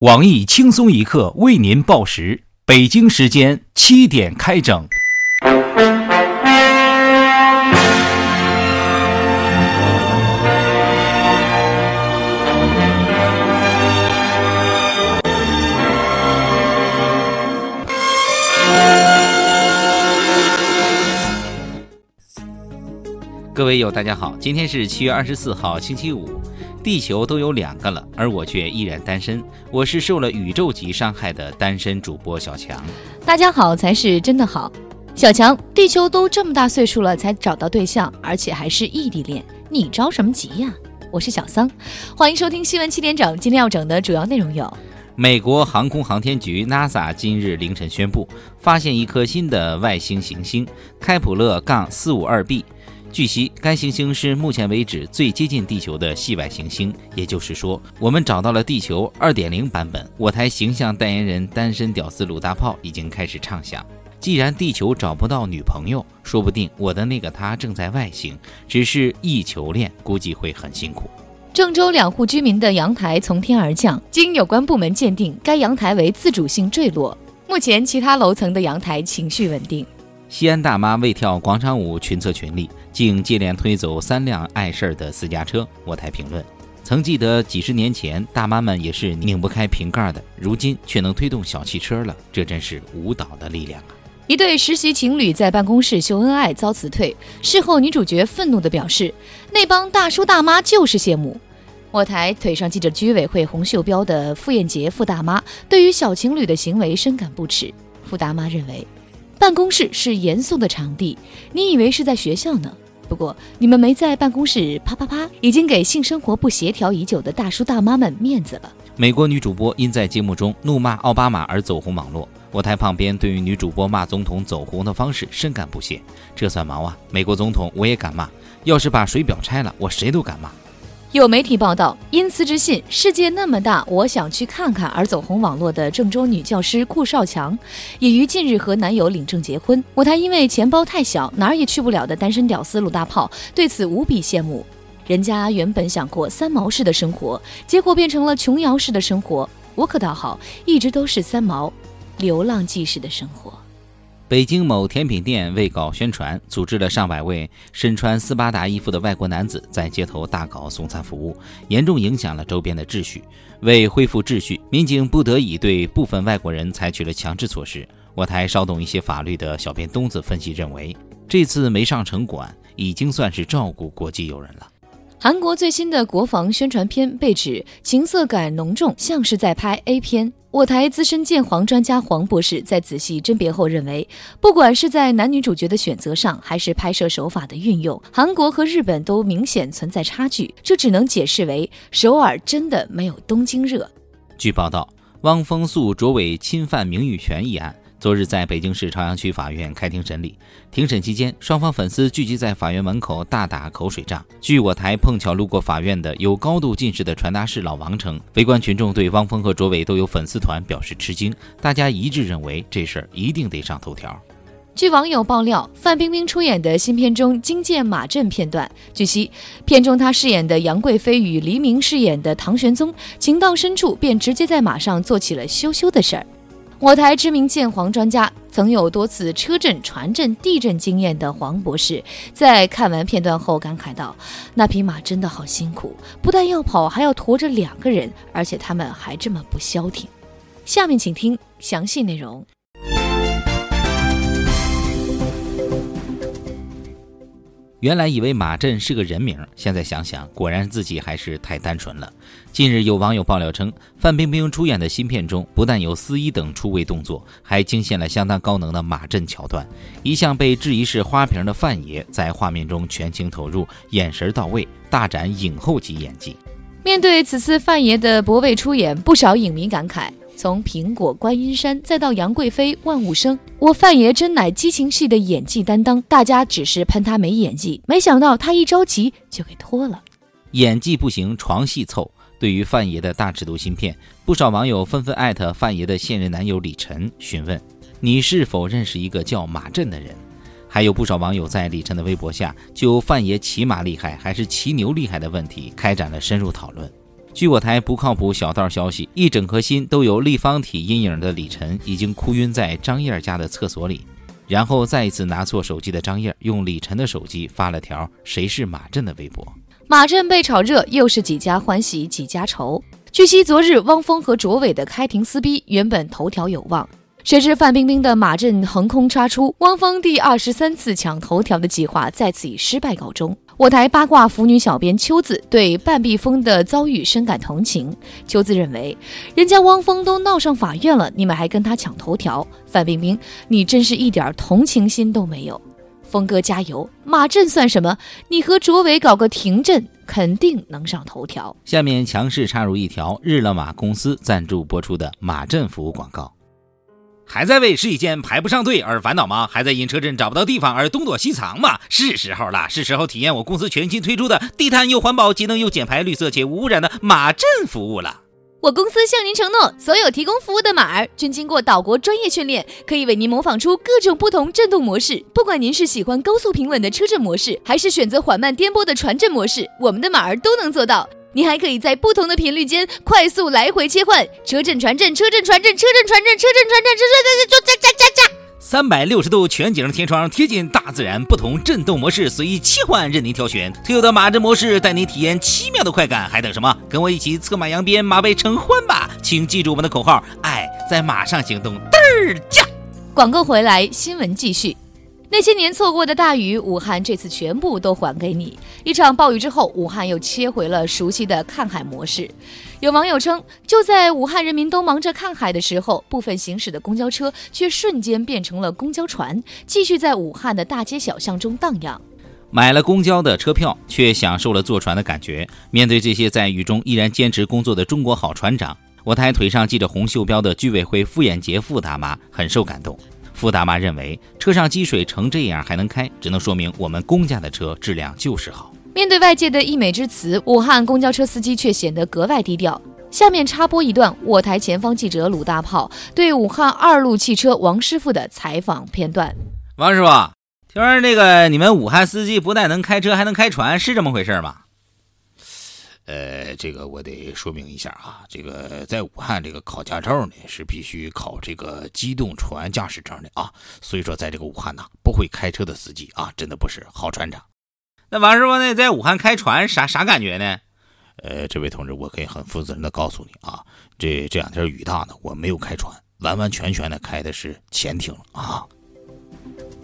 网易轻松一刻为您报时，北京时间七点开整。各位友，大家好，今天是七月二十四号，星期五。地球都有两个了，而我却依然单身。我是受了宇宙级伤害的单身主播小强。大家好才是真的好。小强，地球都这么大岁数了才找到对象，而且还是异地恋，你着什么急呀？我是小桑，欢迎收听新闻七点整。今天要整的主要内容有：美国航空航天局 NASA 今日凌晨宣布，发现一颗新的外星行星开普勒杠四五二 b。据悉，该行星是目前为止最接近地球的系外行星，也就是说，我们找到了地球2.0版本。我台形象代言人单身屌丝鲁大炮已经开始畅想：既然地球找不到女朋友，说不定我的那个他正在外星，只是异球恋，估计会很辛苦。郑州两户居民的阳台从天而降，经有关部门鉴定，该阳台为自主性坠落，目前其他楼层的阳台情绪稳定。西安大妈为跳广场舞群策群力，竟接连推走三辆碍事儿的私家车。我台评论：曾记得几十年前大妈们也是拧不开瓶盖的，如今却能推动小汽车了，这真是舞蹈的力量啊！一对实习情侣在办公室秀恩爱遭辞退，事后女主角愤怒地表示：“那帮大叔大妈就是羡慕。”我台腿上系着居委会红袖标的傅艳杰傅大妈对于小情侣的行为深感不耻。傅大妈认为。办公室是严肃的场地，你以为是在学校呢？不过你们没在办公室啪啪啪，已经给性生活不协调已久的大叔大妈们面子了。美国女主播因在节目中怒骂奥巴马而走红网络，我台旁边对于女主播骂总统走红的方式深感不屑。这算毛啊！美国总统我也敢骂，要是把水表拆了，我谁都敢骂。有媒体报道，因辞职信“世界那么大，我想去看看”而走红网络的郑州女教师顾少强，也于近日和男友领证结婚。舞台因为钱包太小，哪儿也去不了的单身屌丝鲁大炮对此无比羡慕。人家原本想过三毛式的生活，结果变成了琼瑶式的生活。我可倒好，一直都是三毛，流浪记式的生活。北京某甜品店为搞宣传，组织了上百位身穿斯巴达衣服的外国男子在街头大搞送餐服务，严重影响了周边的秩序。为恢复秩序，民警不得已对部分外国人采取了强制措施。我台稍懂一些法律的小编东子分析认为，这次没上城管，已经算是照顾国际友人了。韩国最新的国防宣传片被指情色感浓重，像是在拍 A 片。我台资深鉴黄专家黄博士在仔细甄别后认为，不管是在男女主角的选择上，还是拍摄手法的运用，韩国和日本都明显存在差距。这只能解释为首尔真的没有东京热。据报道，汪峰诉卓伟侵犯名誉权一案。昨日在北京市朝阳区法院开庭审理，庭审期间，双方粉丝聚集在法院门口大打口水仗。据我台碰巧路过法院的有高度近视的传达室老王称，围观群众对汪峰和卓伟都有粉丝团表示吃惊，大家一致认为这事儿一定得上头条。据网友爆料，范冰冰出演的新片中惊见马震片段。据悉，片中她饰演的杨贵妃与黎明饰演的唐玄宗情到深处，便直接在马上做起了羞羞的事儿。我台知名鉴黄专家、曾有多次车震、船震、地震经验的黄博士，在看完片段后感慨道：“那匹马真的好辛苦，不但要跑，还要驮着两个人，而且他们还这么不消停。”下面请听详细内容。原来以为马震是个人名，现在想想，果然自己还是太单纯了。近日有网友爆料称，范冰冰出演的新片中，不但有司仪等出位动作，还惊现了相当高能的马震桥段。一向被质疑是花瓶的范爷，在画面中全情投入，眼神到位，大展影后级演技。面对此次范爷的博位出演，不少影迷感慨。从苹果观音山再到杨贵妃万物生，我范爷真乃激情戏的演技担当。大家只是喷他没演技，没想到他一着急就给脱了。演技不行，床戏凑。对于范爷的大尺度芯片，不少网友纷纷艾特范爷的现任男友李晨，询问你是否认识一个叫马震的人。还有不少网友在李晨的微博下就范爷骑马厉害还是骑牛厉害的问题开展了深入讨论。据我台不靠谱小道消息，一整颗心都有立方体阴影的李晨已经哭晕在张燕家的厕所里，然后再一次拿错手机的张燕用李晨的手机发了条“谁是马震”的微博。马震被炒热，又是几家欢喜几家愁。据悉，昨日汪峰和卓伟的开庭撕逼，原本头条有望。谁知范冰冰的马震横空插出，汪峰第二十三次抢头条的计划再次以失败告终。我台八卦腐女小编秋子对半壁风的遭遇深感同情。秋子认为，人家汪峰都闹上法院了，你们还跟他抢头条？范冰冰，你真是一点同情心都没有。峰哥加油，马震算什么？你和卓伟搞个停阵，肯定能上头条。下面强势插入一条日了马公司赞助播出的马震服务广告。还在为试衣间排不上队而烦恼吗？还在因车震找不到地方而东躲西藏吗？是时候了，是时候体验我公司全新推出的低碳又环保、节能又减排、绿色且无污染的马震服务了。我公司向您承诺，所有提供服务的马儿均经过岛国专业训练，可以为您模仿出各种不同震动模式。不管您是喜欢高速平稳的车震模式，还是选择缓慢颠簸的船震模式，我们的马儿都能做到。你还可以在不同的频率间快速来回切换车震传震车震传震车震传震车震传震车震震震震震震三百六十度全景天窗，贴近大自然，不同震动模式随意切换，任您挑选。特有的马震模式带您体验奇妙的快感，还等什么？跟我一起策马扬鞭，马背成欢吧！请记住我们的口号：爱在马上行动，嘚儿驾！广告回来，新闻继续。那些年错过的大雨，武汉这次全部都还给你。一场暴雨之后，武汉又切回了熟悉的看海模式。有网友称，就在武汉人民都忙着看海的时候，部分行驶的公交车却瞬间变成了公交船，继续在武汉的大街小巷中荡漾。买了公交的车票，却享受了坐船的感觉。面对这些在雨中依然坚持工作的中国好船长，我台腿上系着红袖标的居委会傅艳杰傅大妈很受感动。傅大妈认为，车上积水成这样还能开，只能说明我们公家的车质量就是好。面对外界的溢美之词，武汉公交车司机却显得格外低调。下面插播一段我台前方记者鲁大炮对武汉二路汽车王师傅的采访片段。王师傅，听说那个你们武汉司机不但能开车，还能开船，是这么回事吗？呃，这个我得说明一下啊，这个在武汉这个考驾照呢是必须考这个机动船驾驶证的啊，所以说在这个武汉呢，不会开车的司机啊，真的不是好船长。那王师傅呢，在武汉开船啥啥感觉呢？呃，这位同志，我可以很负责任的告诉你啊，这这两天雨大呢，我没有开船，完完全全的开的是潜艇啊。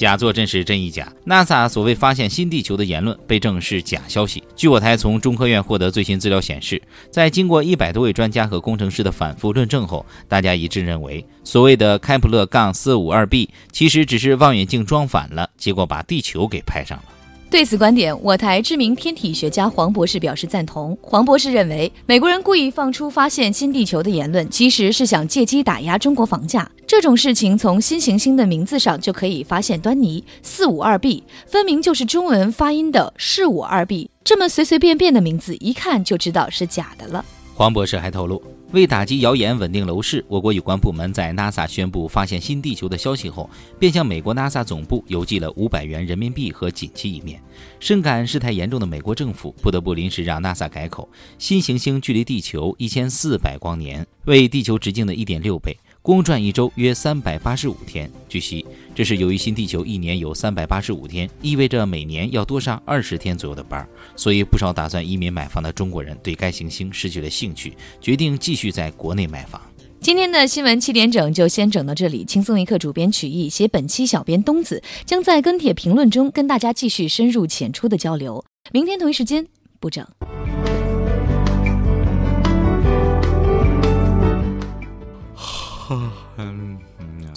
假作真时真亦假，NASA 所谓发现新地球的言论被证是假消息。据我台从中科院获得最新资料显示，在经过一百多位专家和工程师的反复论证后，大家一致认为，所谓的开普勒杠四五二 b 其实只是望远镜装反了，结果把地球给拍上了。对此观点，我台知名天体学家黄博士表示赞同。黄博士认为，美国人故意放出发现新地球的言论，其实是想借机打压中国房价。这种事情从新行星的名字上就可以发现端倪。四五二 b 分明就是中文发音的是五二 b，这么随随便便的名字，一看就知道是假的了。黄博士还透露。为打击谣言、稳定楼市，我国有关部门在 NASA 宣布发现新地球的消息后，便向美国 NASA 总部邮寄了五百元人民币和锦旗一面。深感事态严重的美国政府不得不临时让 NASA 改口：新行星距离地球一千四百光年，为地球直径的一点六倍。公转一周约三百八十五天。据悉，这是由于新地球一年有三百八十五天，意味着每年要多上二十天左右的班，所以不少打算移民买房的中国人对该行星失去了兴趣，决定继续在国内买房。今天的新闻七点整就先整到这里。轻松一刻主编曲艺，写本期小编东子将在跟帖评论中跟大家继续深入浅出的交流。明天同一时间不整。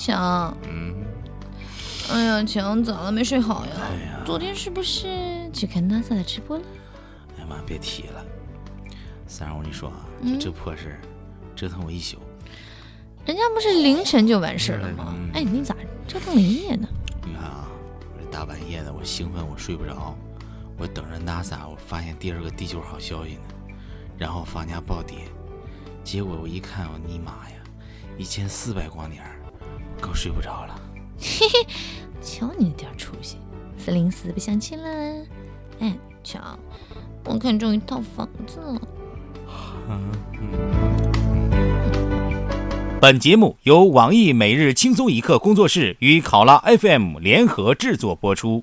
强，嗯，哎呀，强，咋了？没睡好呀？哎呀，昨天是不是去看 NASA 的直播了？哎呀妈，别提了，三儿，我跟你说啊，就这破事儿，折腾我一宿。人家不是凌晨就完事儿了吗？哎，你咋折腾了一夜呢？你看啊，这大半夜的，我兴奋，我睡不着，我等着 NASA，我发现第二个地球好消息呢，然后房价暴跌，结果我一看，我尼玛呀！一千四百光年，更睡不着了。嘿嘿，瞧你那点出息，四零四不相亲了。哎，瞧，我看中一套房子了。本节目由网易每日轻松一刻工作室与考拉 FM 联合制作播出。